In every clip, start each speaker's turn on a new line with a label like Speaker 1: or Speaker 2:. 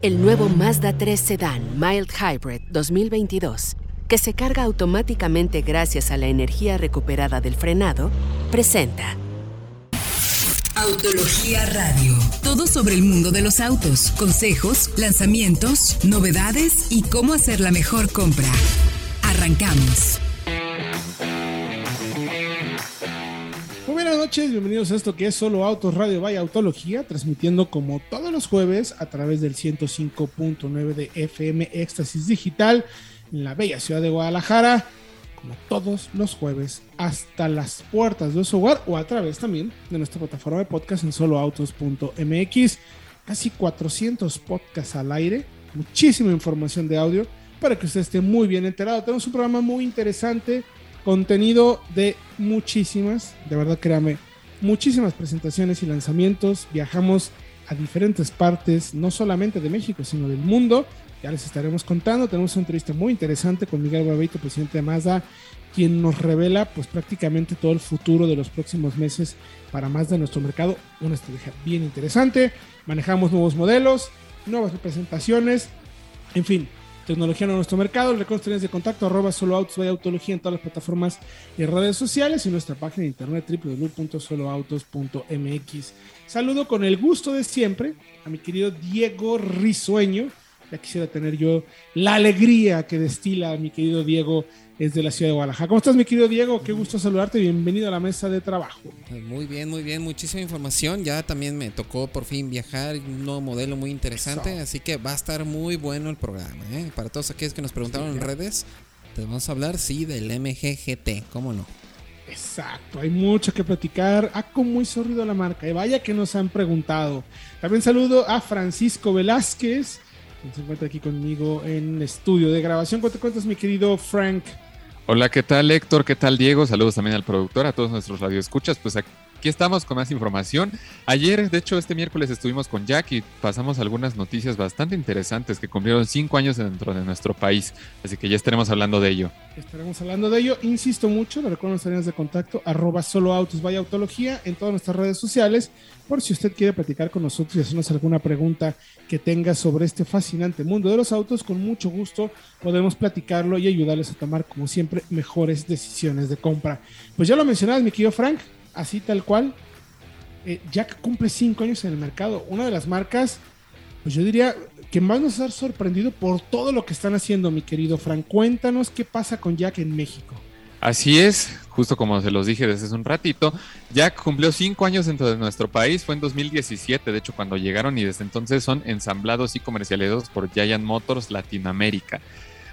Speaker 1: El nuevo Mazda 3 Sedan Mild Hybrid 2022, que se carga automáticamente gracias a la energía recuperada del frenado, presenta
Speaker 2: Autología Radio. Todo sobre el mundo de los autos, consejos, lanzamientos, novedades y cómo hacer la mejor compra. Arrancamos.
Speaker 3: Noches, bienvenidos a esto que es Solo Autos Radio Vaya Autología, transmitiendo como todos los jueves a través del 105.9 de FM Éxtasis Digital en la bella ciudad de Guadalajara como todos los jueves, hasta las puertas de su hogar o a través también de nuestra plataforma de podcast en soloautos.mx. Casi 400 podcasts al aire, muchísima información de audio para que usted esté muy bien enterado. Tenemos un programa muy interesante, contenido de muchísimas, de verdad créame, muchísimas presentaciones y lanzamientos. Viajamos a diferentes partes, no solamente de México, sino del mundo ya les estaremos contando. Tenemos una entrevista muy interesante con Miguel Barbeito, presidente de Mazda, quien nos revela pues prácticamente todo el futuro de los próximos meses para Mazda en nuestro mercado. Una estrategia bien interesante. Manejamos nuevos modelos, nuevas representaciones, en fin, tecnología en nuestro mercado. Recuerden de contacto arroba solo autos vaya autología en todas las plataformas y redes sociales y nuestra página de internet www.soloautos.mx. Saludo con el gusto de siempre a mi querido Diego Risueño ya quisiera tener yo la alegría que destila mi querido Diego desde la ciudad de Guadalajara. ¿Cómo estás, mi querido Diego? Qué gusto saludarte. Bienvenido a la mesa de trabajo.
Speaker 4: Muy bien, muy bien. Muchísima información. Ya también me tocó por fin viajar. Un nuevo modelo muy interesante. Así que va a estar muy bueno el programa. ¿eh? Para todos aquellos que nos preguntaron en redes, te vamos a hablar, sí, del MGGT. ¿Cómo no?
Speaker 3: Exacto, hay mucho que platicar. Ah, cómo muy sorrido la marca. Y vaya que nos han preguntado. También saludo a Francisco Velázquez se encuentra aquí conmigo en estudio de grabación. ¿Cuánto cuentas, mi querido Frank?
Speaker 5: Hola, ¿qué tal Héctor? ¿Qué tal Diego? Saludos también al productor, a todos nuestros radioescuchas. Pues aquí Aquí estamos con más información. Ayer, de hecho, este miércoles estuvimos con Jack y pasamos algunas noticias bastante interesantes que cumplieron cinco años dentro de nuestro país. Así que ya estaremos hablando de ello.
Speaker 3: Estaremos hablando de ello. Insisto mucho, le recuerdo nuestras líneas de contacto, arroba solo autos, vaya en todas nuestras redes sociales. Por si usted quiere platicar con nosotros y hacernos alguna pregunta que tenga sobre este fascinante mundo de los autos, con mucho gusto podemos platicarlo y ayudarles a tomar, como siempre, mejores decisiones de compra. Pues ya lo mencionabas, mi querido Frank, así tal cual. Eh, Jack cumple cinco años en el mercado. Una de las marcas, pues yo diría que más nos ha sorprendido por todo lo que están haciendo, mi querido Frank. Cuéntanos qué pasa con Jack en México.
Speaker 5: Así es, justo como se los dije desde hace un ratito, Jack cumplió cinco años dentro de nuestro país, fue en 2017, de hecho cuando llegaron y desde entonces son ensamblados y comercializados por Giant Motors Latinoamérica.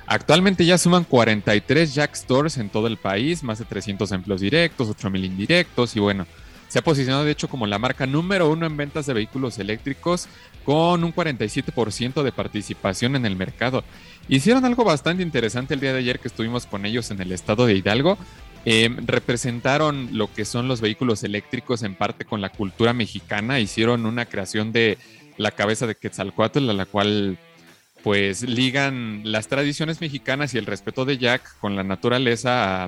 Speaker 5: Actualmente ya suman 43 Jack Stores en todo el país, más de 300 empleos directos, 8000 indirectos y bueno, se ha posicionado de hecho como la marca número uno en ventas de vehículos eléctricos con un 47% de participación en el mercado. Hicieron algo bastante interesante el día de ayer que estuvimos con ellos en el estado de Hidalgo. Em, representaron lo que son los vehículos eléctricos en parte con la cultura mexicana. Hicieron una creación de la cabeza de Quetzalcoatl, a la cual pues ligan las tradiciones mexicanas y el respeto de Jack con la naturaleza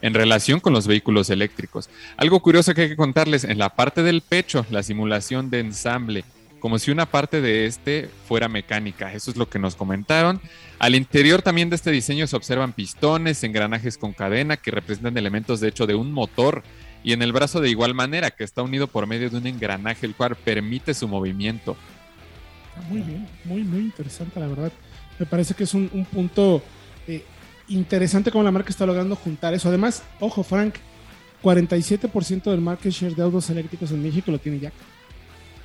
Speaker 5: en relación con los vehículos eléctricos. Algo curioso que hay que contarles, en la parte del pecho, la simulación de ensamble, como si una parte de este fuera mecánica. Eso es lo que nos comentaron. Al interior también de este diseño se observan pistones, engranajes con cadena que representan elementos de hecho de un motor y en el brazo de igual manera que está unido por medio de un engranaje el cual permite su movimiento
Speaker 3: muy bien, muy, muy interesante, la verdad. Me parece que es un, punto eh, interesante como la marca está logrando juntar eso. Además, ojo, Frank, 47% del market share de autos eléctricos en México lo tiene Jack.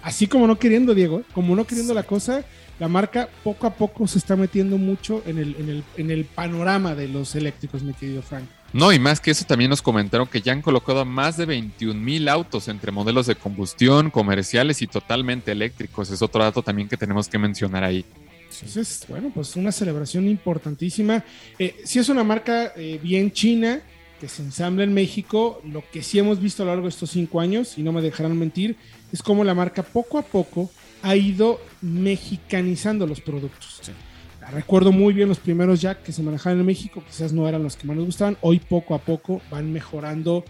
Speaker 3: Así como no queriendo, Diego, como no queriendo la cosa, la marca poco a poco se está metiendo mucho en el, en el, en el panorama de los eléctricos, mi querido Frank.
Speaker 5: No, y más que eso también nos comentaron que ya han colocado más de 21 mil autos entre modelos de combustión, comerciales y totalmente eléctricos. Es otro dato también que tenemos que mencionar ahí.
Speaker 3: Entonces, bueno, pues una celebración importantísima. Eh, si es una marca eh, bien china, que se ensambla en México, lo que sí hemos visto a lo largo de estos cinco años, y no me dejarán mentir, es como la marca poco a poco ha ido mexicanizando los productos. Sí. Recuerdo muy bien los primeros Jack que se manejaban en México, quizás no eran los que más nos gustaban. Hoy poco a poco van mejorando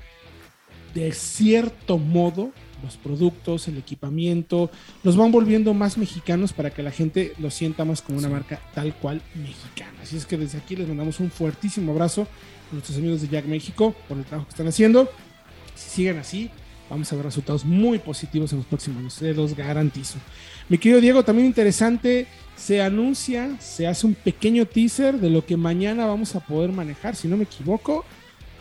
Speaker 3: de cierto modo, los productos, el equipamiento, los van volviendo más mexicanos para que la gente lo sienta más como una marca tal cual mexicana. Así es que desde aquí les mandamos un fuertísimo abrazo a nuestros amigos de Jack México por el trabajo que están haciendo. Si siguen así, vamos a ver resultados muy positivos en los próximos años, se los garantizo. Mi querido Diego, también interesante, se anuncia, se hace un pequeño teaser de lo que mañana vamos a poder manejar, si no me equivoco,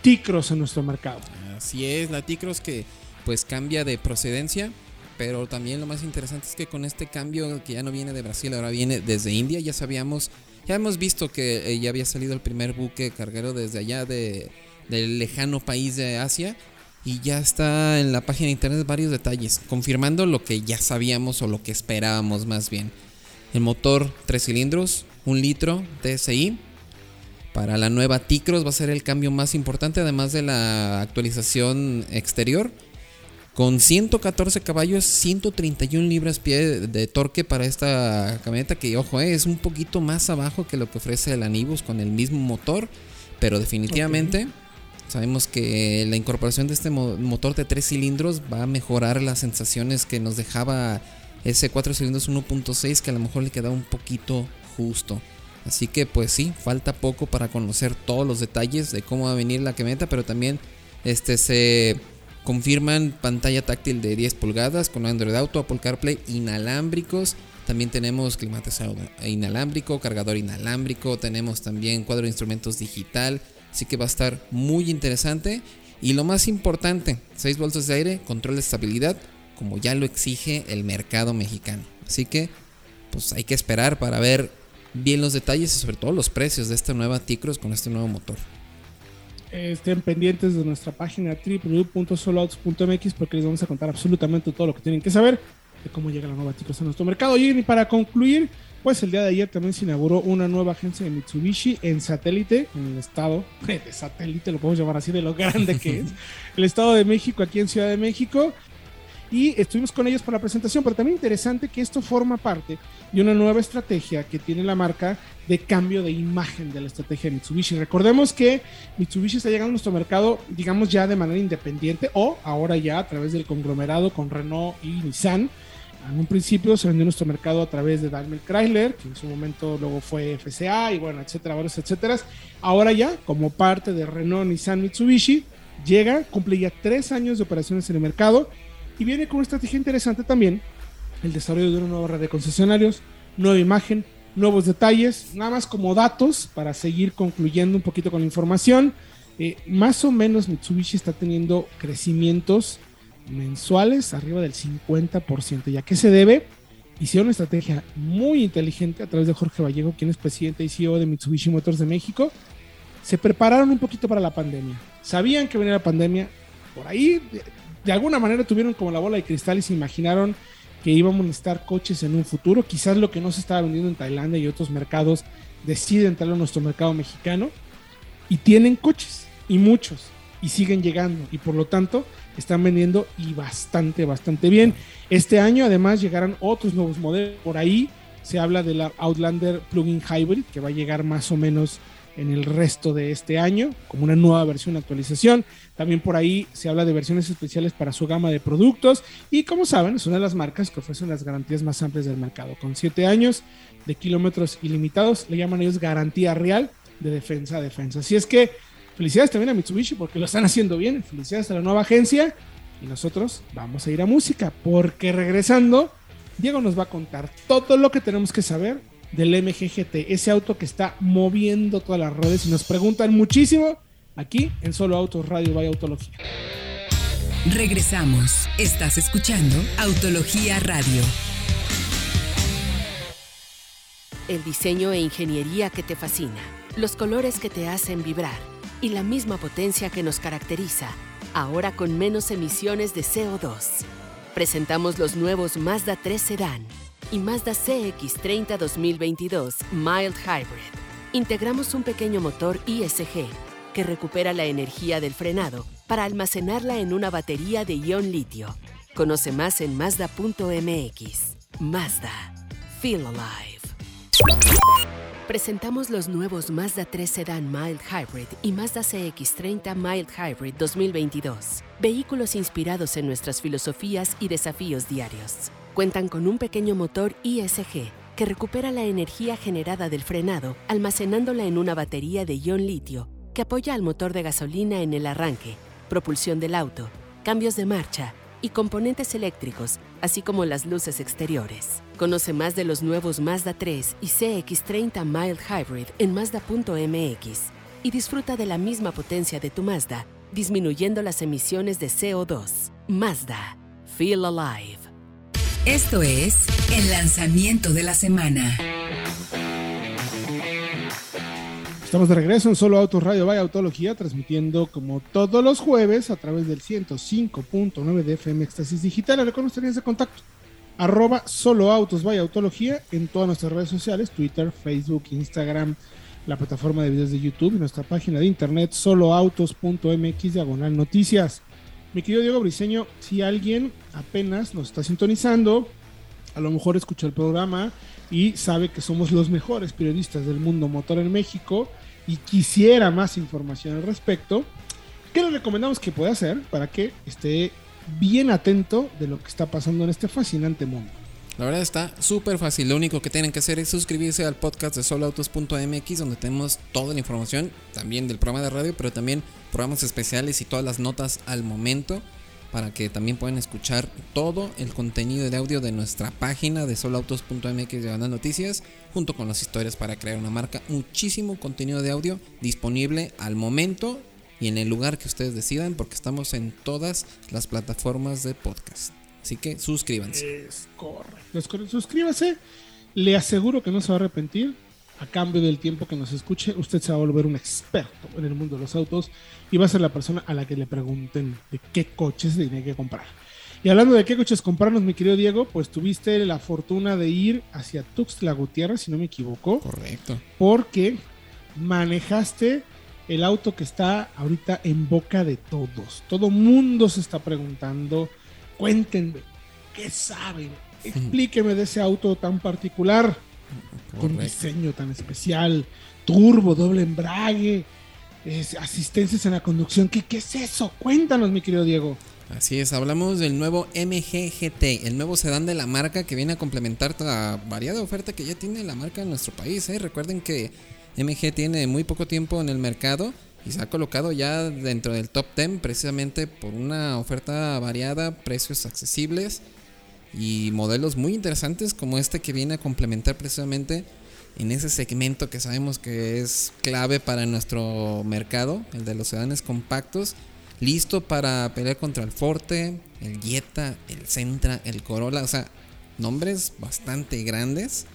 Speaker 3: Ticros en nuestro mercado.
Speaker 4: Así es, la Ticros que pues cambia de procedencia, pero también lo más interesante es que con este cambio que ya no viene de Brasil, ahora viene desde India, ya sabíamos, ya hemos visto que eh, ya había salido el primer buque carguero desde allá de, del lejano país de Asia y ya está en la página de internet varios detalles, confirmando lo que ya sabíamos o lo que esperábamos más bien. El motor 3 cilindros, 1 litro TSI. Para la nueva Ticros va a ser el cambio más importante, además de la actualización exterior. Con 114 caballos, 131 libras-pie de torque para esta camioneta, que ojo, eh, es un poquito más abajo que lo que ofrece el Anibus con el mismo motor, pero definitivamente Sabemos que la incorporación de este motor de 3 cilindros va a mejorar las sensaciones que nos dejaba ese 4 cilindros 1.6 que a lo mejor le quedaba un poquito justo. Así que pues sí, falta poco para conocer todos los detalles de cómo va a venir la camioneta, pero también este se confirman pantalla táctil de 10 pulgadas con Android Auto, Apple CarPlay inalámbricos. También tenemos climatizador inalámbrico, cargador inalámbrico, tenemos también cuadro de instrumentos digital, Así que va a estar muy interesante. Y lo más importante, 6 bolsas de aire, control de estabilidad, como ya lo exige el mercado mexicano. Así que, pues hay que esperar para ver bien los detalles y sobre todo los precios de esta nueva Ticros con este nuevo motor.
Speaker 3: Estén pendientes de nuestra página www.soloautos.mx porque les vamos a contar absolutamente todo lo que tienen que saber de cómo llega la nueva Ticros a nuestro mercado. Y para concluir, pues el día de ayer también se inauguró una nueva agencia de Mitsubishi en satélite, en el estado de satélite, lo podemos llamar así de lo grande que es, el estado de México, aquí en Ciudad de México. Y estuvimos con ellos para la presentación, pero también interesante que esto forma parte de una nueva estrategia que tiene la marca de cambio de imagen de la estrategia de Mitsubishi. Recordemos que Mitsubishi está llegando a nuestro mercado, digamos ya de manera independiente o ahora ya a través del conglomerado con Renault y Nissan en un principio se vendió nuestro mercado a través de Daimler Chrysler, que en su momento luego fue FCA y bueno, etcétera, varios etcétera. Ahora ya, como parte de Renault, Nissan, Mitsubishi, llega, cumple ya tres años de operaciones en el mercado y viene con una estrategia interesante también, el desarrollo de una nueva red de concesionarios, nueva imagen, nuevos detalles, nada más como datos para seguir concluyendo un poquito con la información. Eh, más o menos Mitsubishi está teniendo crecimientos mensuales arriba del 50%. ¿Y a qué se debe? Hicieron una estrategia muy inteligente a través de Jorge Vallejo, quien es presidente y CEO de Mitsubishi Motors de México. Se prepararon un poquito para la pandemia. Sabían que venía la pandemia. Por ahí, de, alguna manera, tuvieron como la bola de cristal y se imaginaron que íbamos a necesitar coches en un futuro. Quizás lo que no se estaba vendiendo en Tailandia y otros mercados deciden entrar a nuestro mercado mexicano. Y tienen coches, y muchos, y siguen llegando. Y por lo tanto, están vendiendo y bastante, bastante bien. Este año además llegarán otros nuevos modelos. Por ahí se habla de la Outlander Plug-in Hybrid que va a llegar más o menos en el resto de este año como una nueva versión actualización. También por ahí se habla de versiones especiales para su gama de productos y como saben es una de las marcas que ofrecen las garantías más amplias del mercado. Con 7 años de kilómetros ilimitados le llaman ellos garantía real de defensa a defensa. Así es que Felicidades también a Mitsubishi porque lo están haciendo bien. Felicidades a la nueva agencia. Y nosotros vamos a ir a música porque regresando, Diego nos va a contar todo lo que tenemos que saber del MGGT, ese auto que está moviendo todas las redes y nos preguntan muchísimo aquí en Solo Autos Radio by Autología.
Speaker 2: Regresamos. Estás escuchando Autología Radio.
Speaker 1: El diseño e ingeniería que te fascina, los colores que te hacen vibrar y la misma potencia que nos caracteriza, ahora con menos emisiones de CO2. Presentamos los nuevos Mazda 3 Sedan y Mazda CX30 2022 Mild Hybrid. Integramos un pequeño motor ISG que recupera la energía del frenado para almacenarla en una batería de ion litio. Conoce más en Mazda.mx. Mazda. Feel alive. Presentamos los nuevos Mazda 3 Sedan Mild Hybrid y Mazda CX30 Mild Hybrid 2022. Vehículos inspirados en nuestras filosofías y desafíos diarios. Cuentan con un pequeño motor ISG que recupera la energía generada del frenado almacenándola en una batería de ion litio que apoya al motor de gasolina en el arranque, propulsión del auto, cambios de marcha y componentes eléctricos, así como las luces exteriores. Conoce más de los nuevos Mazda 3 y CX30 Mild Hybrid en Mazda.mx y disfruta de la misma potencia de tu Mazda, disminuyendo las emisiones de CO2. Mazda. Feel alive.
Speaker 2: Esto es el lanzamiento de la semana.
Speaker 3: Estamos de regreso en Solo Autos Radio Vaya Autología, transmitiendo como todos los jueves a través del 105.9 de FM Éxtasis Digital. Recuerden líneas de contacto. Arroba Solo Autos Vaya Autología en todas nuestras redes sociales, Twitter, Facebook, Instagram, la plataforma de videos de YouTube y nuestra página de internet soloautos.mx diagonal noticias. Mi querido Diego Briseño, si alguien apenas nos está sintonizando, a lo mejor escuchó el programa y sabe que somos los mejores periodistas del mundo motor en México y quisiera más información al respecto, ¿qué le recomendamos que pueda hacer para que esté bien atento de lo que está pasando en este fascinante mundo?
Speaker 4: La verdad está súper fácil. Lo único que tienen que hacer es suscribirse al podcast de soloautos.mx donde tenemos toda la información, también del programa de radio, pero también programas especiales y todas las notas al momento para que también puedan escuchar todo el contenido de audio de nuestra página de soloautos.mx de noticias, junto con las historias para crear una marca. Muchísimo contenido de audio disponible al momento y en el lugar que ustedes decidan, porque estamos en todas las plataformas de podcast. Así que suscríbanse.
Speaker 3: Es correcto. Suscríbase. Le aseguro que no se va a arrepentir a cambio del tiempo que nos escuche, usted se va a volver un experto en el mundo de los autos y va a ser la persona a la que le pregunten de qué coches tiene que comprar. Y hablando de qué coches comprarnos, mi querido Diego, pues tuviste la fortuna de ir hacia Tuxtla Gutiérrez, si no me equivoco.
Speaker 4: Correcto.
Speaker 3: Porque manejaste el auto que está ahorita en boca de todos. Todo mundo se está preguntando, cuéntenme, ¿qué saben? Explíqueme de ese auto tan particular con diseño tan especial, turbo, doble embrague, asistencias en la conducción. ¿Qué, ¿Qué es eso? Cuéntanos, mi querido Diego.
Speaker 4: Así es, hablamos del nuevo MG GT, el nuevo sedán de la marca que viene a complementar la variada oferta que ya tiene la marca en nuestro país. ¿eh? Recuerden que MG tiene muy poco tiempo en el mercado y se ha colocado ya dentro del top 10 precisamente por una oferta variada, precios accesibles y modelos muy interesantes como este que viene a complementar precisamente en ese segmento que sabemos que es clave para nuestro mercado, el de los sedanes compactos, listo para pelear contra el Forte, el Jetta, el Sentra, el Corolla, o sea, nombres bastante grandes.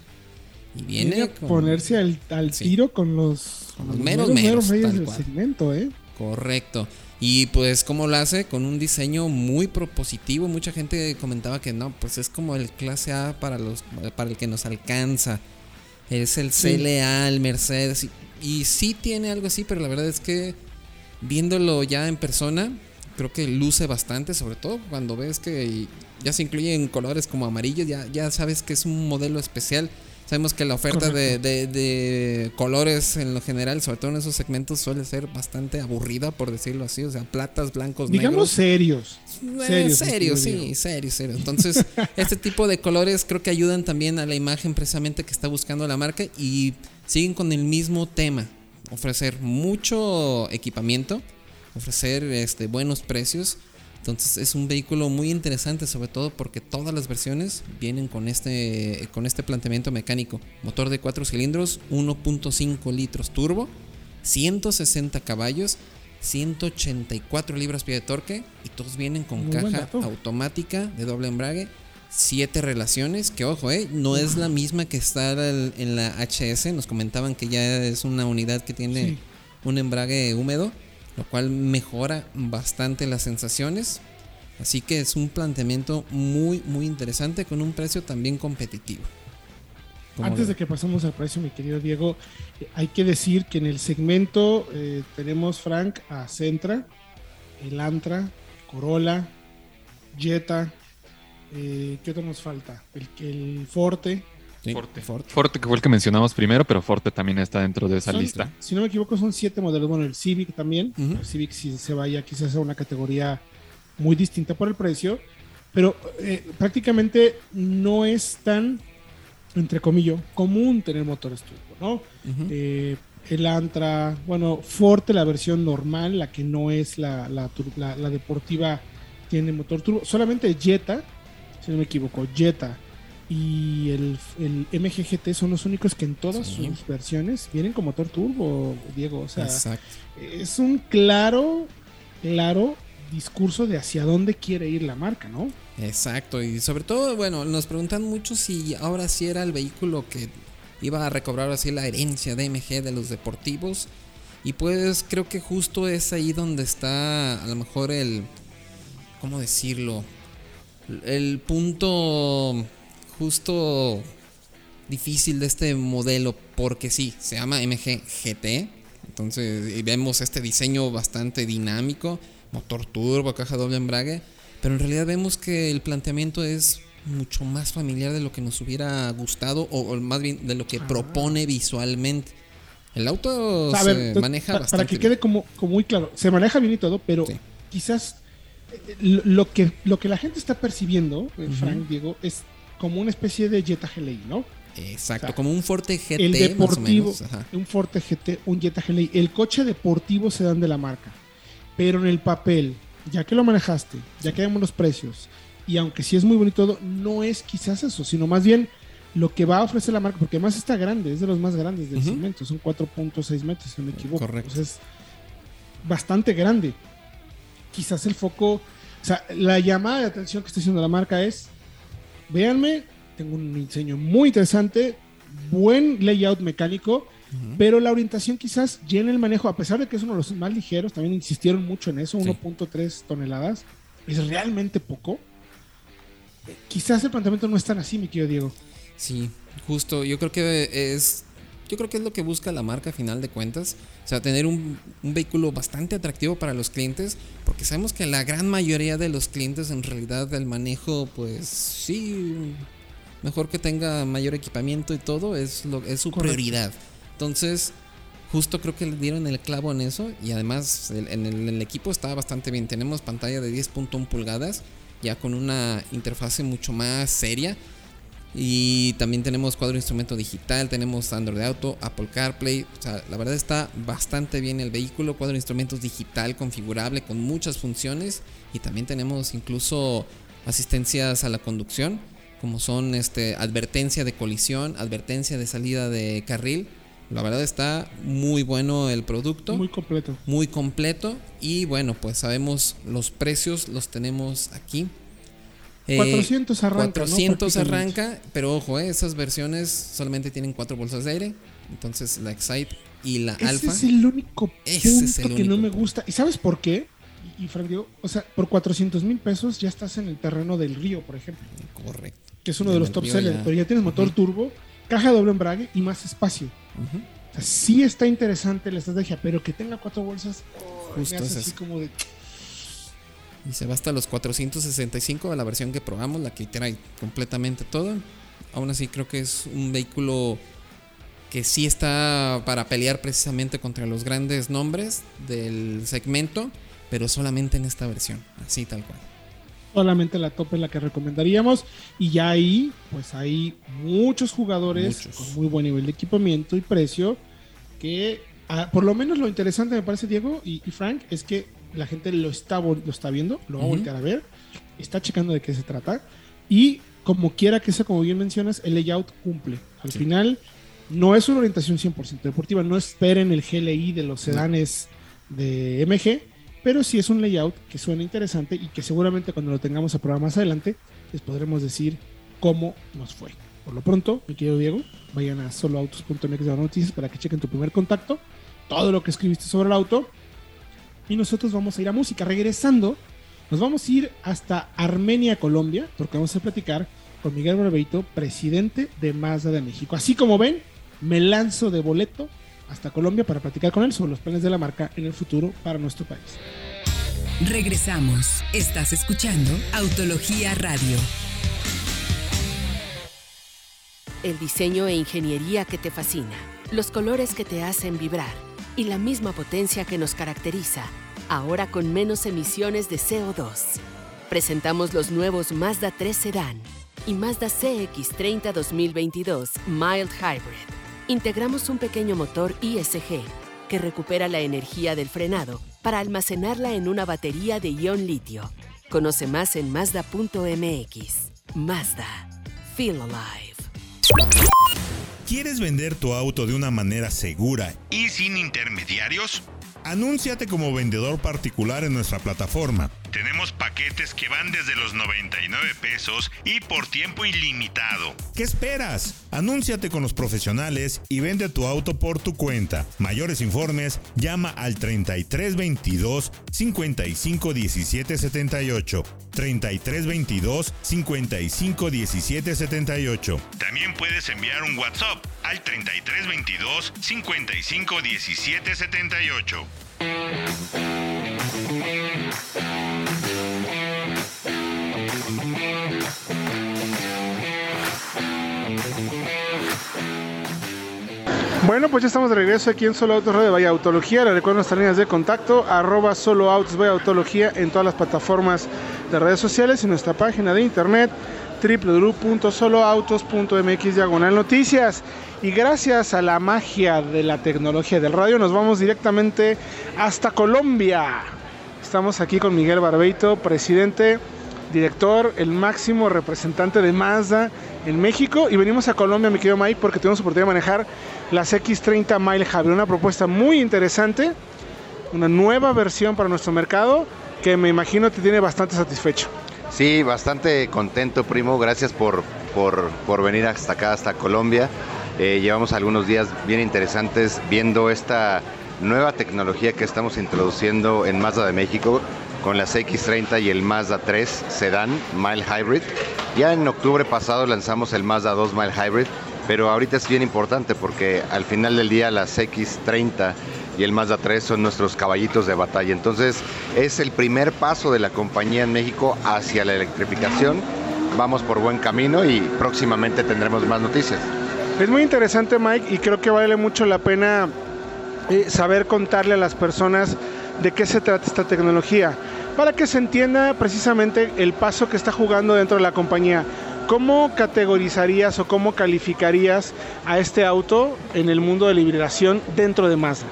Speaker 4: Y viene,
Speaker 3: a ponerse al, tiro con los,
Speaker 4: menos meros,
Speaker 3: del segmento, ¿eh?
Speaker 4: Correcto. Y pues como lo hace con un diseño muy propositivo, mucha gente comentaba que no, pues es como el clase A para los para el que nos alcanza. Es el CLA, el Mercedes y, y sí tiene algo así, pero la verdad es que viéndolo ya en persona, creo que luce bastante, sobre todo cuando ves que ya se incluyen colores como amarillo, ya, ya sabes que es un modelo especial. Sabemos que la oferta de, colores en lo general, sobre todo en esos segmentos, suele ser bastante aburrida, por decirlo así. O sea, platas, blancos,
Speaker 3: Digamos serios.
Speaker 4: Eh, serios, sí, serios, serios. Entonces, este tipo de colores creo que ayudan también a la imagen precisamente que está buscando la marca y siguen con el mismo tema. Ofrecer mucho equipamiento, ofrecer este, buenos precios entonces es un vehículo muy interesante, sobre todo porque todas las versiones vienen con este, con este planteamiento mecánico. Motor de 4 cilindros, 1.5 litros turbo, 160 caballos, 184 libras-pie de torque y todos vienen con caja automática de doble embrague, 7 relaciones, que ojo, eh, no es la misma que está en la HS, nos comentaban que ya es una unidad que tiene un embrague húmedo lo cual mejora bastante las sensaciones. Así que es un planteamiento muy, muy interesante con un precio también competitivo.
Speaker 3: Antes de que pasemos al precio, mi querido Diego, eh, hay que decir que en el segmento eh, tenemos, Frank, a Centra, el Antra, Corolla, Jetta, eh, ¿qué otro nos falta? El, el Forte,
Speaker 4: Sí,
Speaker 5: Forte.
Speaker 4: Forte.
Speaker 5: Forte, que fue el que mencionamos primero, pero Forte también está dentro de esa
Speaker 3: Son-
Speaker 5: lista.
Speaker 3: Si no me equivoco, son siete modelos. Bueno, el Civic también. El Civic si se vaya quizás a una categoría muy distinta por el precio, pero eh, prácticamente no es tan, entre comillas, común tener motores turbo, ¿no? Eh, el Antra, bueno, Forte, la versión normal, la que no es la, la, tur- la- la deportiva, tiene motor turbo. Solamente Jetta, si no me equivoco, Jetta y el, el MGGT son los únicos que en todas
Speaker 4: Sí.
Speaker 3: sus versiones vienen con motor turbo, Diego. O sea,
Speaker 4: Exacto.
Speaker 3: es un claro, claro discurso de hacia dónde quiere ir la marca, ¿no?
Speaker 4: Exacto, y sobre todo, bueno, nos preguntan mucho si ahora sí era el vehículo que iba a recobrar así la herencia de MG de los deportivos. Y pues creo que justo es ahí donde está a lo mejor el, ¿cómo decirlo? El punto justo difícil de este modelo, porque sí, se llama MG GT. Entonces vemos este diseño bastante dinámico, motor turbo, caja doble embrague, pero en realidad vemos que el planteamiento es mucho más familiar de lo que nos hubiera gustado o, o más bien de lo que
Speaker 3: Ah.
Speaker 4: propone visualmente. El auto
Speaker 3: O sea, a
Speaker 4: se
Speaker 3: ver,
Speaker 4: maneja bastante
Speaker 3: para que quede como, como muy claro, se maneja bien y todo, pero
Speaker 4: Sí.
Speaker 3: quizás eh, lo, lo que, lo que la gente está percibiendo, eh. Frank, Diego, es como una especie de Jetta GLI, ¿no?
Speaker 4: Exacto,
Speaker 3: o sea,
Speaker 4: como un Forte GT
Speaker 3: el
Speaker 4: más o
Speaker 3: deportivo,
Speaker 4: menos. ajá.
Speaker 3: un Forte GT, un Jetta GLI, el coche deportivo se dan de la marca, pero en el papel, ya que lo manejaste, ya que vemos los precios, y aunque sí es muy bonito, todo, no es quizás eso, sino más bien lo que va a ofrecer la marca, porque además está grande, es de los más grandes del
Speaker 4: Ujú.
Speaker 3: segmento, son 4.6 metros, si no me equivoco.
Speaker 4: Correcto.
Speaker 3: Entonces, bastante grande. Quizás el foco, o sea, la llamada de atención que está haciendo la marca es, véanme, tengo un diseño muy interesante, buen layout mecánico, pero la orientación quizás ya en el manejo, a pesar de que es uno de los más ligeros, también insistieron mucho en eso,
Speaker 4: Sí.
Speaker 3: 1.3 toneladas, es realmente poco. Quizás el planteamiento no es tan así, mi querido Diego.
Speaker 4: Sí, justo. Yo creo que es. Yo creo que es lo que busca la marca a final de cuentas. O sea, tener un, un vehículo bastante atractivo para los clientes. Porque sabemos que la gran mayoría de los clientes en realidad el manejo, pues sí. Mejor que tenga mayor equipamiento y todo, es, lo, es su
Speaker 3: Correcto.
Speaker 4: prioridad. Entonces, justo creo que le dieron el clavo en eso. Y además, el- en el, en el equipo está bastante bien. Tenemos pantalla de 10.1 pulgadas, ya con una interfase mucho más seria. Y también tenemos cuadro de instrumento digital, tenemos Android Auto, Apple CarPlay. O sea, la verdad está bastante bien el vehículo. Cuadro de instrumentos digital configurable con muchas funciones. Y también tenemos incluso asistencias a la conducción, como son este, advertencia de colisión, advertencia de salida de carril. La verdad está muy bueno el producto
Speaker 3: Muy completo.
Speaker 4: muy completo y bueno pues sabemos los precios los tenemos aquí Eh,
Speaker 3: 400 arranca, ¿no?
Speaker 4: 400
Speaker 3: Prácticamente.
Speaker 4: arranca pero ojo eh, esas versiones solamente tienen cuatro bolsas de aire entonces la Excite y la
Speaker 3: Ese
Speaker 4: Alpha
Speaker 3: es el único
Speaker 4: Ese
Speaker 3: punto
Speaker 4: es el
Speaker 3: que no me gusta. ¿Y sabes por qué? Y, y Frank o sea, por 400 mil pesos ya estás en el terreno del Río, por ejemplo,
Speaker 4: correcto
Speaker 3: que es uno de los top sellers, pero ya tienes motor turbo, caja doble embrague y más espacio.
Speaker 4: Ujú.
Speaker 3: O sea, sí está interesante la estrategia, pero que tenga cuatro bolsas, oh, me
Speaker 4: Justo
Speaker 3: hace
Speaker 4: es
Speaker 3: así como de...
Speaker 4: y se va hasta los 465 de la versión que probamos la que trae completamente todo aún así creo que es un vehículo que sí está para pelear precisamente contra los grandes nombres del segmento, pero solamente en esta versión, así tal cual.
Speaker 3: solamente la top es la que recomendaríamos y ya ahí pues hay muchos jugadores
Speaker 4: Muchos.
Speaker 3: con muy buen nivel de equipamiento y precio que ah, por lo menos lo interesante me parece Diego y, y Frank es que la gente lo está lo está viendo lo va a
Speaker 4: Ujú.
Speaker 3: voltear a ver está checando de qué se trata y como quiera que sea como bien mencionas el layout cumple al
Speaker 4: Sí.
Speaker 3: final no es una orientación 100% deportiva no esperen el GLI de los sedanes de MG pero sí es un layout que suena interesante y que seguramente cuando lo tengamos a probar más adelante les podremos decir cómo nos fue. Por lo pronto, mi querido Diego, vayan a soloautos.mx de noticias para que chequen tu primer contacto, todo lo que escribiste sobre el auto y nosotros vamos a ir a música. Regresando, nos vamos a ir hasta Armenia, Colombia, porque vamos a platicar con Miguel Barbeito, presidente de Mazda de México. Así como ven, me lanzo de boleto hasta Colombia para platicar con él sobre los planes de la marca en el futuro para nuestro país.
Speaker 2: Regresamos. Estás escuchando Autología Radio.
Speaker 1: El diseño e ingeniería que te fascina, los colores que te hacen vibrar y la misma potencia que nos caracteriza, ahora con menos emisiones de CO2. Presentamos los nuevos Mazda 3 Sedan y Mazda CX30 2022 Mild Hybrid. Integramos un pequeño motor ISG que recupera la energía del frenado para almacenarla en una batería de ion litio. Conoce más en Mazda.mx. Mazda. Feel alive.
Speaker 6: ¿Quieres vender tu auto de una manera segura
Speaker 7: y sin intermediarios?
Speaker 6: Anúnciate como vendedor particular en nuestra plataforma.
Speaker 7: Tenemos paquetes que van desde los 99 pesos y por tiempo ilimitado.
Speaker 6: ¿Qué esperas? Anúnciate con los profesionales y vende tu auto por tu cuenta. Mayores informes, llama al 3322 55 17 78. 3322 55 17 78.
Speaker 7: También puedes enviar un WhatsApp al 3322 55 17 78.
Speaker 3: Bueno, pues ya estamos de regreso aquí en Solo Autos Radio Vaya Autología. Les recuerdo nuestras líneas de contacto, arroba Solo Autos Vaya Autología en todas las plataformas de redes sociales y nuestra página de internet www.soloautos.mx diagonal noticias. Y gracias a la magia de la tecnología del radio nos vamos directamente hasta Colombia. Estamos aquí con Miguel Barbeito, presidente, director, el máximo representante de Mazda en México. Y venimos a Colombia, mi querido Mike, porque tuvimos oportunidad de manejar las X30 Mile Hybrid. Una propuesta muy interesante, una nueva versión para nuestro mercado que me imagino te tiene bastante satisfecho.
Speaker 8: Sí, bastante contento, primo. Gracias por, por, por venir hasta acá, hasta Colombia. Eh, llevamos algunos días bien interesantes viendo esta nueva tecnología que estamos introduciendo en Mazda de México con las X30 y el Mazda 3 Sedan Mile Hybrid. Ya en octubre pasado lanzamos el Mazda 2 Mile Hybrid, pero ahorita es bien importante porque al final del día las X30 y el Mazda 3 son nuestros caballitos de batalla. Entonces es el primer paso de la compañía en México hacia la electrificación. Vamos por buen camino y próximamente tendremos más noticias.
Speaker 3: Es muy interesante Mike y creo que vale mucho la pena eh, saber contarle a las personas de qué se trata esta tecnología para que se entienda precisamente el paso que está jugando dentro de la compañía. ¿Cómo categorizarías o cómo calificarías a este auto en el mundo de la hibridación dentro de Mazda?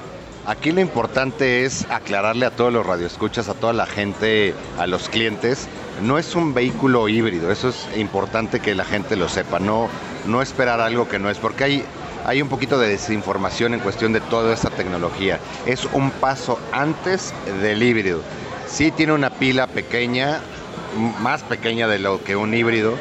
Speaker 8: Aquí lo importante es aclararle a todos los radioescuchas, a toda la gente, a los clientes, no es un vehículo híbrido, eso es importante que la gente lo sepa, no, no esperar algo que no es, porque hay, hay un poquito de desinformación en cuestión de toda esta tecnología. Es un paso antes del híbrido. Sí tiene una pila pequeña, más pequeña de lo que un híbrido,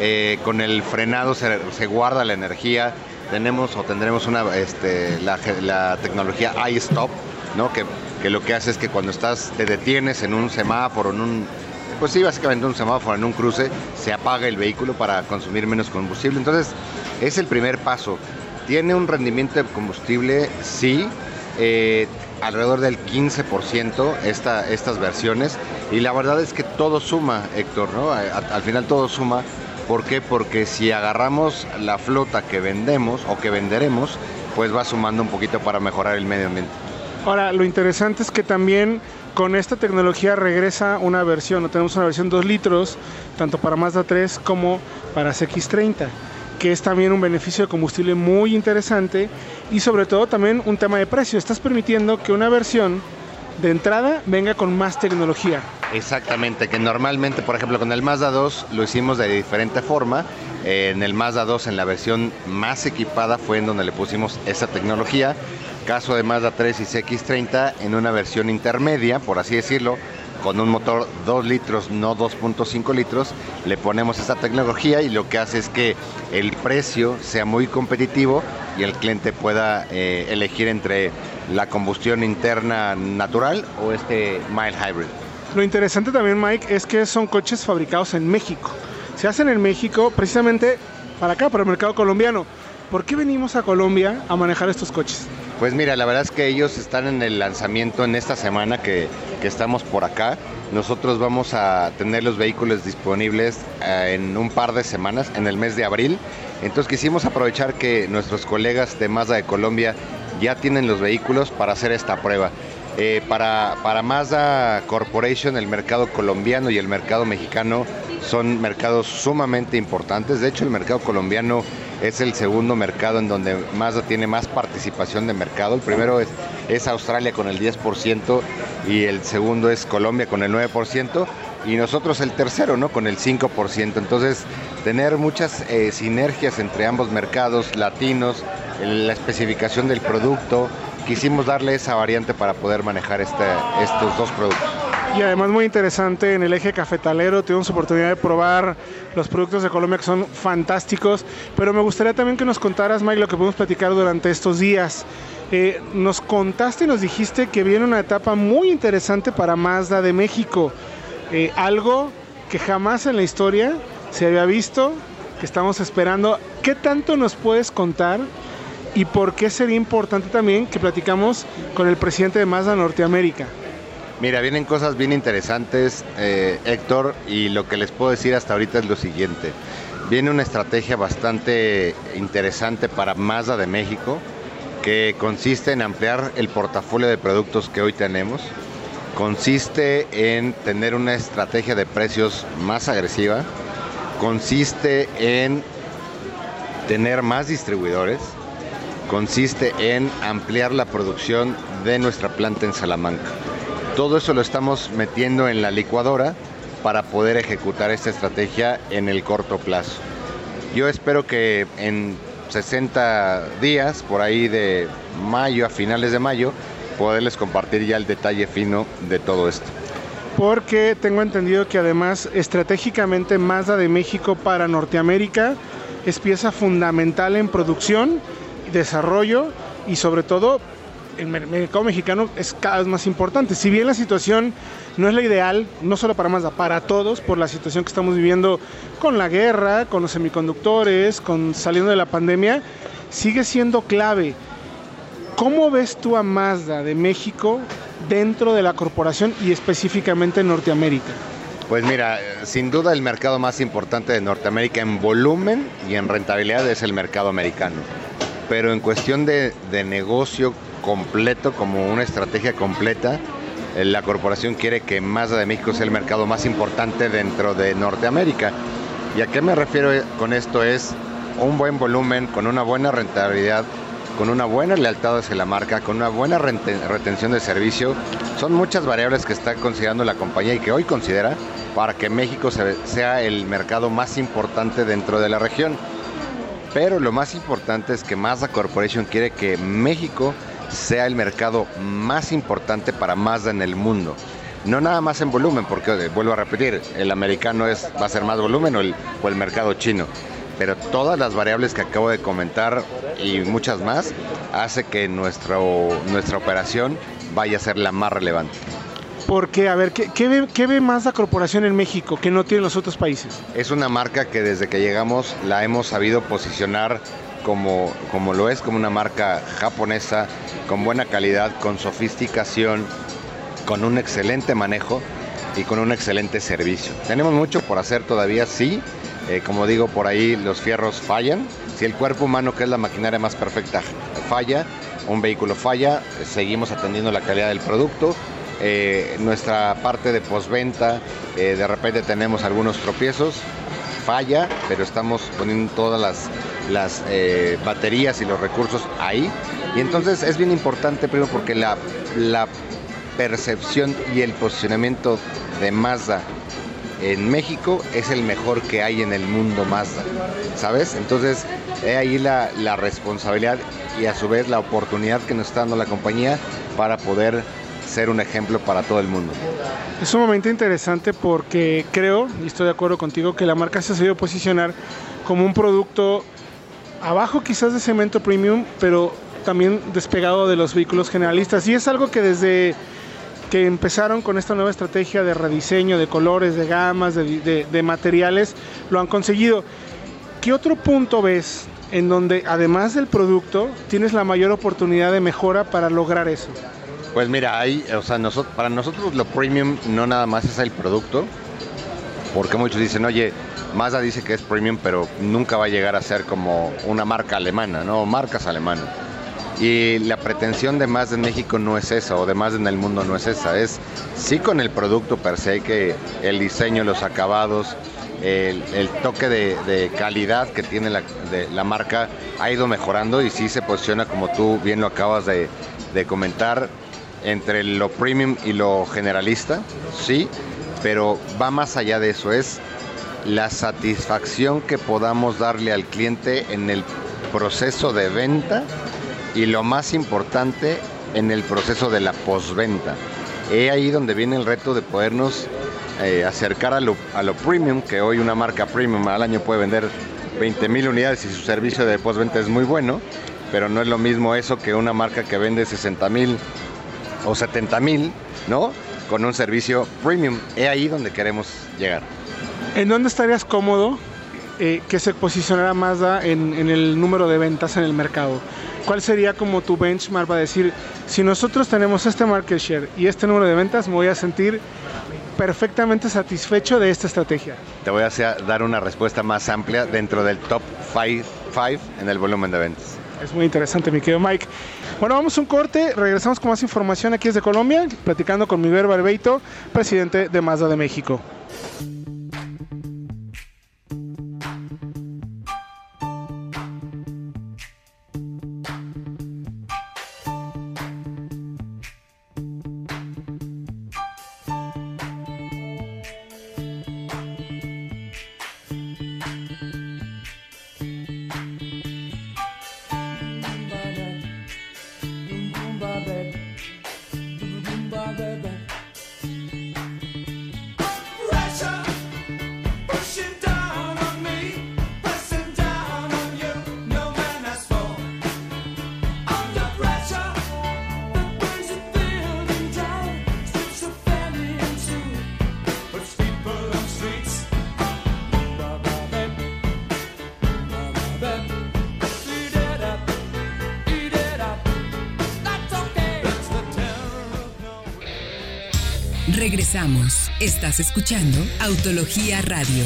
Speaker 8: eh, con el frenado se, guarda la energía, tenemos o tendremos una, este, la, la tecnología iStop, ¿no? Que, que, lo que hace es que cuando estás, te detienes en un semáforo, en un, pues sí, básicamente un semáforo, en un cruce, se apaga el vehículo para consumir menos combustible. Entonces, es el primer paso. Tiene un rendimiento de combustible, sí, eh, alrededor del 15% esta, estas versiones. Y la verdad es que todo suma, Héctor, ¿no? al final todo suma ¿Por qué? Porque si agarramos la flota que vendemos o que venderemos, pues va sumando un poquito para mejorar el medio ambiente.
Speaker 3: Ahora, lo interesante es que también con esta tecnología regresa una versión, tenemos una versión 2 litros, tanto para Mazda 3 como para CX30, que es también un beneficio de combustible muy interesante y sobre todo también un tema de precio. Estás permitiendo que una versión de entrada venga con más tecnología.
Speaker 8: Exactamente, que normalmente, por ejemplo, con el Mazda 2 lo hicimos de diferente forma. En el Mazda 2, en la versión más equipada, fue en donde le pusimos esa tecnología. Caso de Mazda 3 y CX30, en una versión intermedia, por así decirlo, con un motor 2 litros, no 2.5 litros, le ponemos esa tecnología y lo que hace es que el precio sea muy competitivo y el cliente pueda eh, elegir entre la combustión interna natural o este mild hybrid.
Speaker 3: Lo interesante también, Mike, es que son coches fabricados en México. Se hacen en México precisamente para acá, para el mercado colombiano. ¿Por qué venimos a Colombia a manejar estos coches?
Speaker 8: Pues mira, la verdad es que ellos están en el lanzamiento en esta semana que, que estamos por acá. Nosotros vamos a tener los vehículos disponibles eh, en un par de semanas, en el mes de abril. Entonces quisimos aprovechar que nuestros colegas de Mazda de Colombia ya tienen los vehículos para hacer esta prueba. Eh, para, para Mazda Corporation, el mercado colombiano y el mercado mexicano son mercados sumamente importantes. De hecho, el mercado colombiano es el segundo mercado en donde Mazda tiene más participación de mercado. El primero es, Australia con el 10% y el segundo es Colombia con el 9% y nosotros el tercero, ¿no? Con el 5%. Entonces, tener muchas eh, sinergias entre ambos mercados latinos, la especificación del producto, quisimos darle esa variante para poder manejar este, estos dos productos.
Speaker 3: Y además muy interesante en el eje cafetalero, tuvimos oportunidad de probar los productos de Colombia que son fantásticos, pero me gustaría también que nos contaras, Mike, lo que podemos platicar durante estos días. Eh, nos contaste y nos dijiste que viene una etapa muy interesante para Mazda de México, eh, algo que jamás en la historia se había visto, que estamos esperando. ¿Qué tanto nos puedes contar y por qué sería importante también que platicamos con el presidente de Mazda Norteamérica?
Speaker 8: Mira, vienen cosas bien interesantes, eh, Héctor, y lo que les puedo decir hasta ahorita es lo siguiente. Viene una estrategia bastante interesante para Mazda de México, que consiste en ampliar el portafolio de productos que hoy tenemos, consiste en tener una estrategia de precios más agresiva, consiste en tener más distribuidores, consiste en ampliar la producción de nuestra planta en Salamanca. Todo eso lo estamos metiendo en la licuadora para poder ejecutar esta estrategia en el corto plazo. Yo espero que en 60 días, por ahí de mayo a finales de mayo, poderles compartir ya el detalle fino de todo esto.
Speaker 3: Porque tengo entendido que además estratégicamente Mazda de México para Norteamérica es pieza fundamental en producción, desarrollo y sobre todo el mercado mexicano es cada vez más importante. Si bien la situación no es la ideal, no solo para Mazda, para todos, por la situación que estamos viviendo con la guerra, con los semiconductores, con saliendo de la pandemia, sigue siendo clave. ¿Cómo ves tú a Mazda de México dentro de la corporación y específicamente en Norteamérica?
Speaker 8: Pues mira, sin duda el mercado más importante de Norteamérica en volumen y en rentabilidad es el mercado americano. Pero en cuestión de, de negocio completo, como una estrategia completa, eh, la corporación quiere que Mazda de México sea el mercado más importante dentro de Norteamérica. ¿Y a qué me refiero con esto? Es un buen volumen, con una buena rentabilidad, con una buena lealtad hacia la marca, con una buena retención de servicio. Son muchas variables que está considerando la compañía y que hoy considera para que México sea el mercado más importante dentro de la región. Pero lo más importante es que Mazda Corporation quiere que México sea el mercado más importante para Mazda en el mundo. No nada más en volumen, porque vuelvo a repetir, el americano es, va a ser más volumen o el, o el mercado chino. Pero todas las variables que acabo de comentar y muchas más hace que nuestro, nuestra operación vaya a ser la más relevante.
Speaker 3: Porque, a ver, ¿qué, qué, ve, ¿qué ve Mazda Corporación en México que no tienen los otros países?
Speaker 8: Es una marca que desde que llegamos la hemos sabido posicionar como, como lo es, como una marca japonesa, con buena calidad, con sofisticación, con un excelente manejo y con un excelente servicio. Tenemos mucho por hacer todavía, sí. Eh, como digo, por ahí los fierros fallan. Si el cuerpo humano, que es la maquinaria más perfecta, falla, un vehículo falla, seguimos atendiendo la calidad del producto. Eh, nuestra parte de postventa, eh, de repente tenemos algunos tropiezos, falla, pero estamos poniendo todas las, las eh, baterías y los recursos ahí. Y entonces es bien importante, primero, porque la, percepción y el posicionamiento de Mazda en México es el mejor que hay en el mundo Mazda, ¿sabes? Entonces, he ahí la, la responsabilidad y a su vez la oportunidad que nos está dando la compañía para poder ser un ejemplo para todo el mundo.
Speaker 3: Es un momento interesante porque creo, y estoy de acuerdo contigo, que la marca se ha sabido posicionar como un producto abajo quizás de cemento premium, pero también despegado de los vehículos generalistas. Y es algo que desde que empezaron con esta nueva estrategia de rediseño, de colores, de gamas, de, materiales, lo han conseguido. ¿Qué otro punto ves en donde además del producto tienes la mayor oportunidad de mejora para lograr eso?
Speaker 8: Pues mira, hay, o sea, nosotros, para nosotros lo premium no nada más es el producto, porque muchos dicen, oye, Mazda dice que es premium, pero nunca va a llegar a ser como una marca alemana, ¿no? Marcas alemanas. Y la pretensión de Mazda en México no es esa, o de Mazda en el mundo no es esa, es sí con el producto per se, que el diseño, los acabados, el, toque de, calidad que tiene la, marca ha ido mejorando y sí se posiciona, como tú bien lo acabas de, de comentar, entre lo premium y lo generalista, sí, pero va más allá de eso, es la satisfacción que podamos darle al cliente en el proceso de venta y lo más importante en el proceso de la postventa. Es ahí donde viene el reto de podernos eh, acercar a lo, a lo, premium, que hoy una marca premium al año puede vender 20 mil unidades y su servicio de postventa es muy bueno, pero no es lo mismo eso que una marca que vende 60 mil o 70 mil, ¿no? Con un servicio premium. Es ahí donde queremos llegar.
Speaker 3: ¿En dónde estarías cómodo eh, que se posicionara Mazda en, en, el número de ventas en el mercado? ¿Cuál sería como tu benchmark para decir, si nosotros tenemos este market share y este número de ventas, me voy a sentir perfectamente satisfecho de esta estrategia?
Speaker 8: Te voy a hacer, dar una respuesta más amplia dentro del top 5 en el volumen de ventas.
Speaker 3: Es muy interesante, mi querido Mike. Bueno, vamos a un corte, regresamos con más información aquí desde Colombia, platicando con Miguel Barbeito, presidente de Mazda de México.
Speaker 2: Regresamos. Estás escuchando Autología Radio.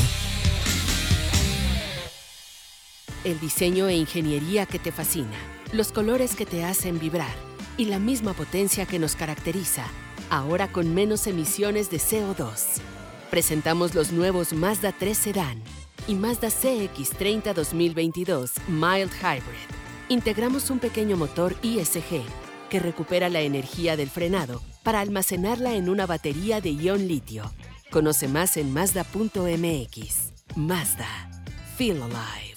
Speaker 1: El diseño e ingeniería que te fascina, los colores que te hacen vibrar y la misma potencia que nos caracteriza, ahora con menos emisiones de CO2. Presentamos los nuevos Mazda 3 Sedan y Mazda CX30 2022 Mild Hybrid. Integramos un pequeño motor ISG que recupera la energía del frenado para almacenarla en una batería de ion litio. Conoce más en Mazda.mx. Mazda. Feel alive.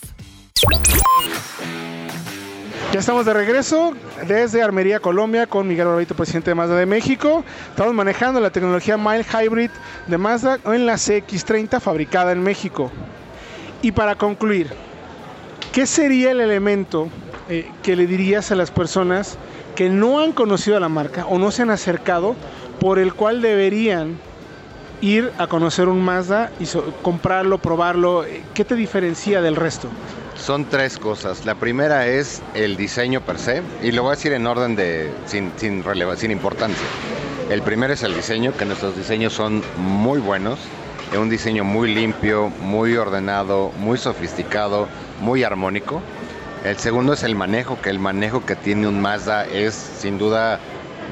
Speaker 3: Ya estamos de regreso desde Armería, Colombia, con Miguel Barbeito, presidente de Mazda de México. Estamos manejando la tecnología Mild Hybrid de Mazda en la CX30 fabricada en México. Y para concluir, ¿qué sería el elemento eh, que le dirías a las personas que no han conocido a la marca o no se han acercado por el cual deberían ir a conocer un Mazda y comprarlo, probarlo? ¿Qué te diferencia del resto?
Speaker 8: Son tres cosas. La primera es el diseño per se, y lo voy a decir en orden de sin, sin, sin importancia. El primero es el diseño, que nuestros diseños son muy buenos, es un diseño muy limpio, muy ordenado, muy sofisticado, muy armónico. El segundo es el manejo, que el manejo que tiene un Mazda es sin duda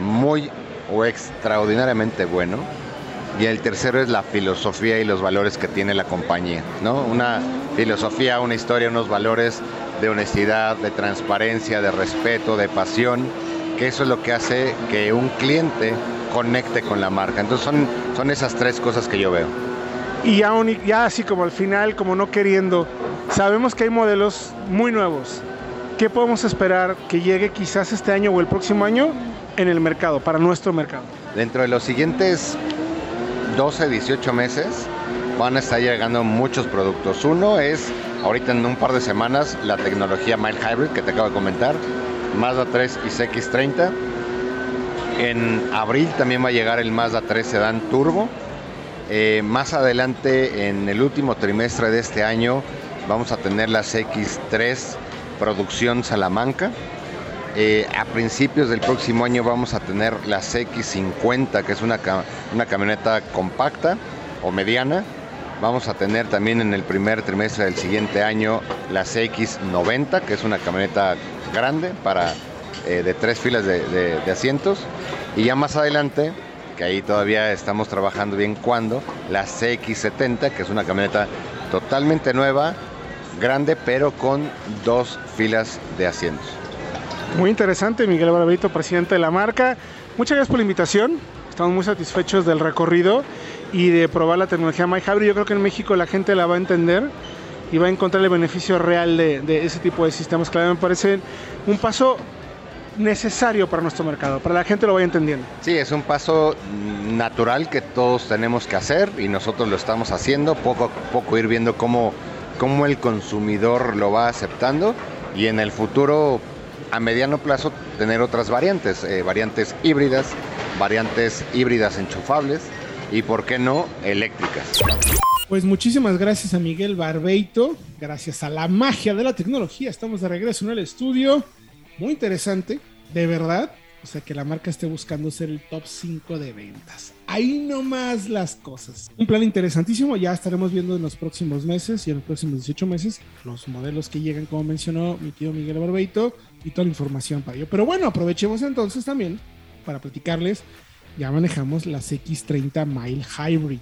Speaker 8: muy o extraordinariamente bueno. Y el tercero es la filosofía y los valores que tiene la compañía, ¿no? Una filosofía, una historia, unos valores de honestidad, de transparencia, de respeto, de pasión, que eso es lo que hace que un cliente conecte con la marca. Entonces son, son esas tres cosas que yo veo.
Speaker 3: Y ya, ya así como al final, como no queriendo, Sabemos que hay modelos muy nuevos. ¿Qué podemos esperar que llegue quizás este año o el próximo año en el mercado, para nuestro mercado?
Speaker 8: Dentro de los siguientes 12, 18 meses van a estar llegando muchos productos. Uno es, ahorita en un par de semanas, la tecnología Mild Hybrid que te acabo de comentar, Mazda 3 y CX30. En abril también va a llegar el Mazda 3 Sedan Turbo. Eh, más adelante, en el último trimestre de este año, vamos a tener las X3 producción Salamanca. Eh, a principios del próximo año vamos a tener la CX50, que es una, una camioneta compacta o mediana. Vamos a tener también en el primer trimestre del siguiente año la CX90, que es una camioneta grande para eh, de tres filas de asientos. Y ya más adelante, que ahí todavía estamos trabajando bien cuando, la CX70, que es una camioneta totalmente nueva, grande, pero con dos filas de asientos.
Speaker 3: Muy interesante, Miguel Barberito, presidente de la marca. Muchas gracias por la invitación. Estamos muy satisfechos del recorrido y de probar la tecnología MyHybrid. Yo creo que en México la gente la va a entender y va a encontrar el beneficio real de, de ese tipo de sistemas mí me parece un paso necesario para nuestro mercado, para la gente lo vaya entendiendo.
Speaker 8: Sí, es un paso natural que todos tenemos que hacer y nosotros lo estamos haciendo, poco a poco ir viendo cómo, cómo el consumidor lo va aceptando y en el futuro, a mediano plazo, tener otras variantes, eh, variantes híbridas, variantes híbridas enchufables y, ¿por qué no, eléctricas.
Speaker 3: Pues muchísimas gracias a Miguel Barbeito, gracias a la magia de la tecnología. Estamos de regreso en el estudio. Muy interesante, de verdad. O sea, que la marca esté buscando ser el top 5 de ventas. Ahí nomás las cosas. Un plan interesantísimo. Ya estaremos viendo en los próximos meses y en los próximos 18 meses los modelos que llegan, como mencionó mi tío Miguel Barbeito, y toda la información para ello. Pero bueno, aprovechemos entonces también para platicarles. Ya manejamos las X30 Mile Hybrid.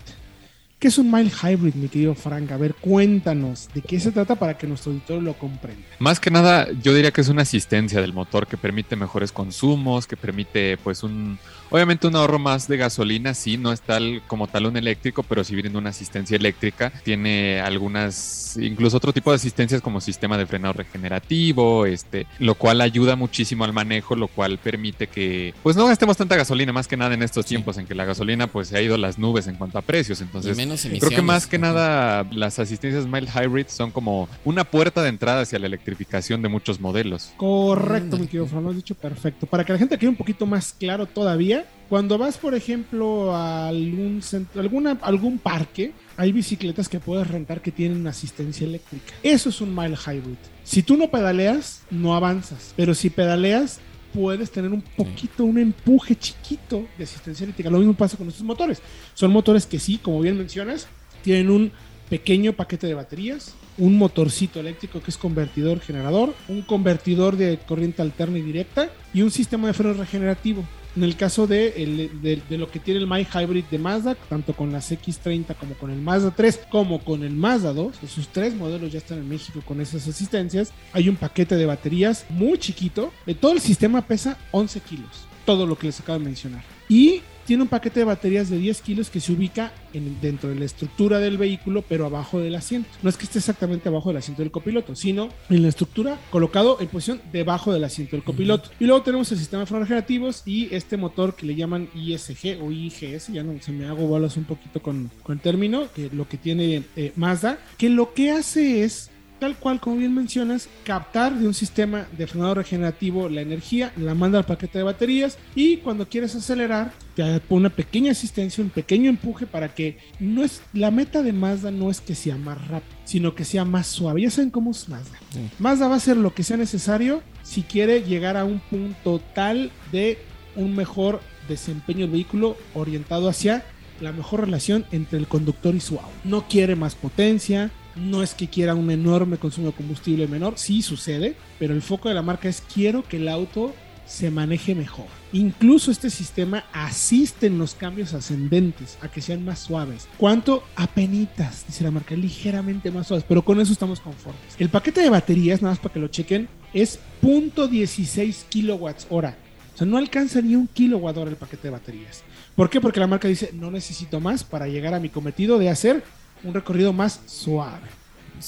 Speaker 3: ¿Qué es un Mile Hybrid, mi querido Frank? A ver, cuéntanos de qué se trata para que nuestro auditor lo comprenda.
Speaker 5: Más que nada, yo diría que es una asistencia del motor que permite mejores consumos, que permite pues un, obviamente un ahorro más de gasolina, sí, no es tal como tal un eléctrico, pero si viene una asistencia eléctrica, tiene algunas, incluso otro tipo de asistencias como sistema de frenado regenerativo, este, lo cual ayuda muchísimo al manejo, lo cual permite que pues no gastemos tanta gasolina, más que nada en estos tiempos en que la gasolina pues se ha ido a las nubes en cuanto a precios, entonces Creo que más que nada las asistencias mild hybrid son como una puerta de entrada hacia la electrificación de muchos modelos.
Speaker 3: Correcto, mi querido Frank, lo has dicho perfecto. Para que la gente quede un poquito más claro todavía, cuando vas, por ejemplo, a algún, centro, alguna, algún parque, hay bicicletas que puedes rentar que tienen asistencia eléctrica. Eso es un Mile Hybrid. Si tú no pedaleas, no avanzas. Pero si pedaleas, puedes tener un poquito, un empuje chiquito de asistencia eléctrica. Lo mismo pasa con estos motores. Son motores que sí, como bien mencionas, tienen un pequeño paquete de baterías, un motorcito eléctrico que es convertidor generador, un convertidor de corriente alterna y directa y un sistema de freno regenerativo. En el caso de, lo que tiene el My Hybrid de Mazda, tanto con las X30 como con el Mazda 3, como con el Mazda 2, esos tres modelos ya están en México con esas asistencias. Hay un paquete de baterías muy chiquito. De todo el sistema pesa 11 kilos, todo lo que les acabo de mencionar. Y tiene un paquete de baterías de 10 kilos que se ubica en- dentro de la estructura del vehículo, pero abajo del asiento. No es que esté exactamente abajo del asiento del copiloto, sino en la estructura colocado en posición debajo del asiento del copiloto. Y luego tenemos el sistema de frenos regenerativos y este motor que le llaman ISG o IGS, ya no se me hago bolas un poquito con, con el término, que lo que tiene eh, Mazda, que lo que hace es tal cual como bien mencionas, captar de un sistema de frenado regenerativo la energía, la manda al paquete de baterías y cuando quieres acelerar te pone una pequeña asistencia, un pequeño empuje para que no es la meta de Mazda no es que sea más rápido, sino que sea más suave. Ya saben cómo es Mazda. Mazda va a hacer lo que sea necesario si quiere llegar a un punto tal de un mejor desempeño del vehículo orientado hacia la mejor relación entre el conductor y su auto. No quiere más potencia, no es que quiera un enorme consumo de combustible menor, sí sucede, pero el foco de la marca es quiero que el auto se maneje mejor. Incluso este sistema asiste en los cambios ascendentes a que sean más suaves. ¿Cuánto? Apenitas, dice la marca, ligeramente más suaves, pero con eso estamos conformes. El paquete de baterías, nada más para que lo chequen, es .16 kilowatts hora. O sea, no alcanza ni un kilowatt hora el paquete de baterías. ¿Por qué? Porque la marca dice, no necesito más para llegar a mi cometido de hacer un recorrido más suave.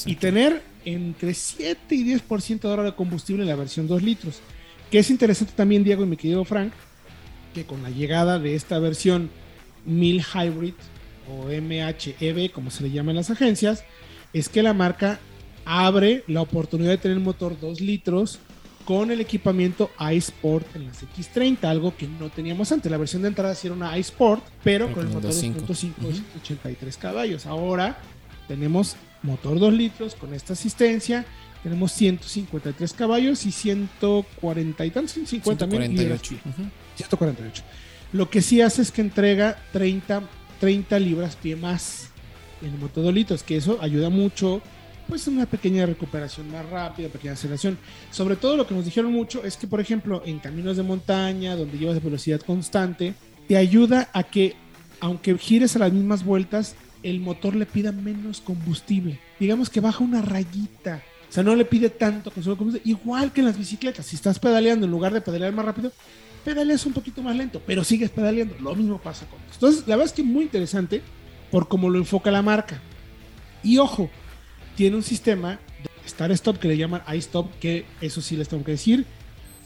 Speaker 3: Y tener entre 7 y 10% de hora de combustible en la versión 2 litros. Que es interesante también, Diego y mi querido Frank, que con la llegada de esta versión 1000 Hybrid o MHEV, como se le llama en las agencias, es que la marca abre la oportunidad de tener un motor 2 litros con el equipamiento iSport en las X30, algo que no teníamos antes. La versión de entrada sí era una iSport, pero con el motor
Speaker 4: 2.5.
Speaker 3: 2.5 83 caballos. Ahora tenemos motor 2 litros con esta asistencia. Tenemos 153 caballos y 140 y tantos, 150 mil
Speaker 4: 148.
Speaker 3: libras pie. 148. Lo que sí hace es que entrega 30, 30 libras pie más en el motor 2 litros, que eso ayuda mucho, pues una pequeña recuperación más rápida, pequeña aceleración. Sobre todo lo que nos dijeron mucho es que, por ejemplo, en caminos de montaña, donde llevas velocidad constante, te ayuda a que, aunque gires a las mismas vueltas, el motor le pida menos combustible. Digamos que baja una rayita. O sea, no le pide tanto consumo de combustible. Igual que en las bicicletas. Si estás pedaleando, en lugar de pedalear más rápido, pedaleas un poquito más lento, pero sigues pedaleando. Lo mismo pasa con esto. Entonces, la verdad es que muy interesante por cómo lo enfoca la marca. Y ojo, tiene un sistema de start-stop que le llaman iStop, que eso sí les tengo que decir,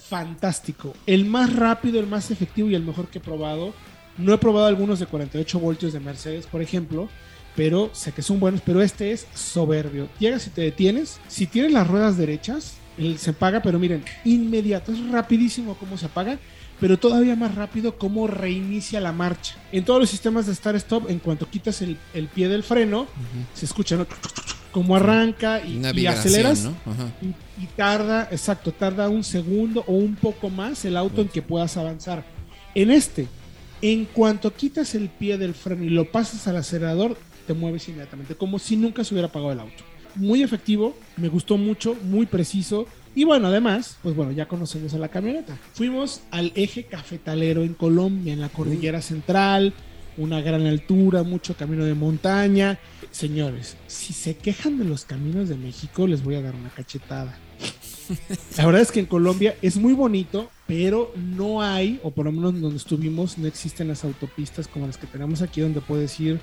Speaker 3: fantástico. El más rápido, el más efectivo y el mejor que he probado. No he probado algunos de 48 voltios de Mercedes, por ejemplo, pero sé que son buenos, pero este es soberbio. Llegas y te detienes. Si tienes las ruedas derechas, él se apaga, pero miren, inmediato, es rapidísimo cómo se apaga, pero todavía más rápido cómo reinicia la marcha. En todos los sistemas de start-stop, en cuanto quitas el, el pie del freno, se escucha, ¿no? Cómo arranca y,
Speaker 4: Una
Speaker 3: y aceleras.
Speaker 4: ¿no?
Speaker 3: Y, y tarda, exacto, tarda un segundo o un poco más el auto en que puedas avanzar. En este, en cuanto quitas el pie del freno y lo pasas al acelerador, te mueves inmediatamente, como si nunca se hubiera apagado el auto. Muy efectivo, me gustó mucho, muy preciso. Y bueno, además, pues bueno, ya conocemos a la camioneta. Fuimos al eje cafetalero en Colombia, en la cordillera central, una gran altura, mucho camino de montaña. Señores, si se quejan de los caminos de México, les voy a dar una cachetada. La verdad es que en Colombia es muy bonito, pero no hay, o por lo menos donde estuvimos, no existen las autopistas como las que tenemos aquí, donde puedes ir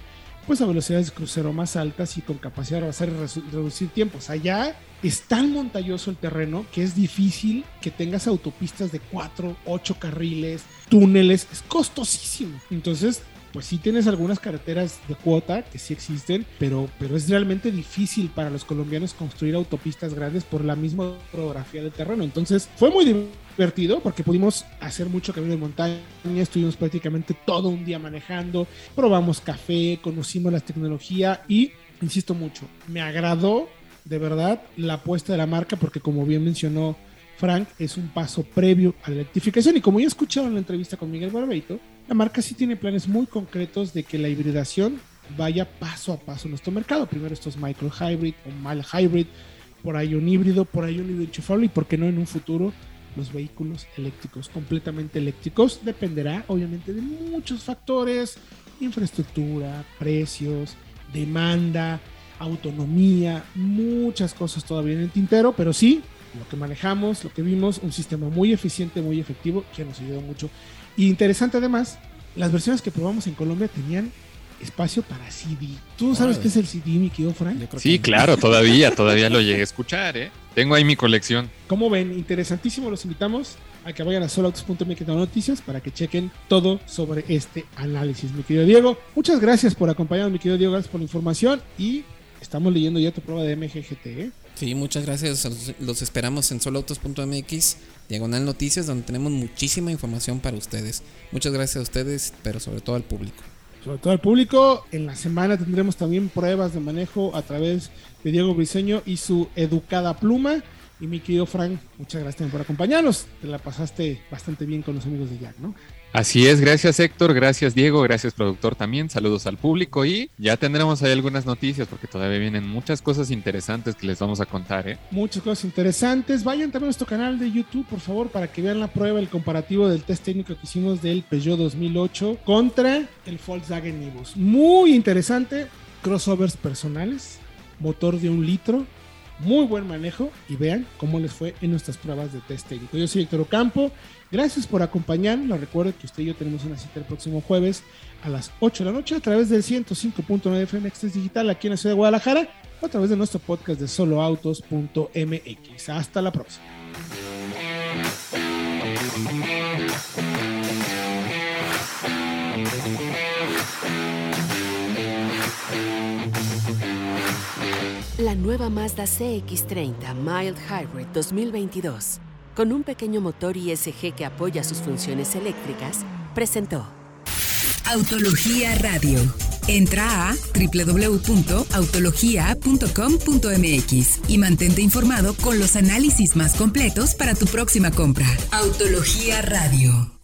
Speaker 3: pues a velocidades de crucero más altas y con capacidad de resu- reducir tiempos. Allá es tan montañoso el terreno que es difícil que tengas autopistas de 4, 8 carriles, túneles, es costosísimo. Entonces, pues sí tienes algunas carreteras de cuota que sí existen, pero, pero es realmente difícil para los colombianos construir autopistas grandes por la misma orografía del terreno. Entonces fue muy divertido porque pudimos hacer mucho camino de montaña, estuvimos prácticamente todo un día manejando, probamos café, conocimos la tecnología y, insisto mucho, me agradó de verdad la apuesta de la marca porque como bien mencionó Frank, es un paso previo a la electrificación y como ya escucharon la entrevista con Miguel Barbeito, la marca sí tiene planes muy concretos de que la hibridación vaya paso a paso en nuestro mercado. Primero estos micro hybrid o mild hybrid, por ahí un híbrido, por ahí un híbrido enchufable y por qué no en un futuro los vehículos eléctricos, completamente eléctricos. Dependerá obviamente de muchos factores, infraestructura, precios, demanda, autonomía, muchas cosas todavía en el tintero, pero sí, lo que manejamos, lo que vimos, un sistema muy eficiente, muy efectivo, que nos ayudó mucho. Y interesante además, las versiones que probamos en Colombia tenían espacio para CD. ¿Tú sabes qué es el CD, mi querido Frank?
Speaker 4: Yo creo
Speaker 5: Sí,
Speaker 4: que-
Speaker 5: claro, todavía, todavía lo llegué a escuchar, ¿eh? Tengo ahí mi colección.
Speaker 3: Como ven, interesantísimo, los invitamos a que vayan a soloautos.mx de noticias para que chequen todo sobre este análisis, mi querido Diego. Muchas gracias por acompañarnos, mi querido Diego, gracias por la información y estamos leyendo ya tu prueba de MGGT. ¿eh?
Speaker 4: Sí, muchas gracias. Los- esperamos en soloautos.mx, diagonal noticias, donde tenemos muchísima información para ustedes. Muchas gracias a ustedes, pero sobre todo al público.
Speaker 3: Sobre todo al público, en la semana tendremos también pruebas de manejo a través de Diego Briseño y su educada pluma. Y mi querido Frank, muchas gracias también por acompañarnos. Te la pasaste bastante bien con los amigos de Jack, ¿no?
Speaker 5: Así es, gracias Héctor, gracias Diego, gracias productor también, saludos al público y ya tendremos ahí algunas noticias porque todavía vienen muchas cosas interesantes que les vamos a contar, ¿eh?
Speaker 3: muchas cosas interesantes. Vayan también a nuestro canal de YouTube, por favor, para que vean la prueba, el comparativo del test técnico que hicimos del Peugeot 2008 contra el Volkswagen Nivus. Muy interesante, crossovers personales, motor de un litro, muy buen manejo y vean cómo les fue en nuestras pruebas de test técnico. Yo soy Héctor Ocampo, gracias por acompañarnos. Recuerden que usted y yo tenemos una cita el próximo jueves a las 8 de la noche a través del 105.9 FM Digital aquí en la ciudad de Guadalajara o a través de nuestro podcast de soloautos.mx. Hasta la próxima.
Speaker 1: La nueva Mazda CX30 Mild Hybrid 2022, con un pequeño motor ISG que apoya sus funciones eléctricas, presentó
Speaker 2: Autología Radio. Entra a www.autologia.com.mx y mantente informado con los análisis más completos para tu próxima compra. Autología Radio.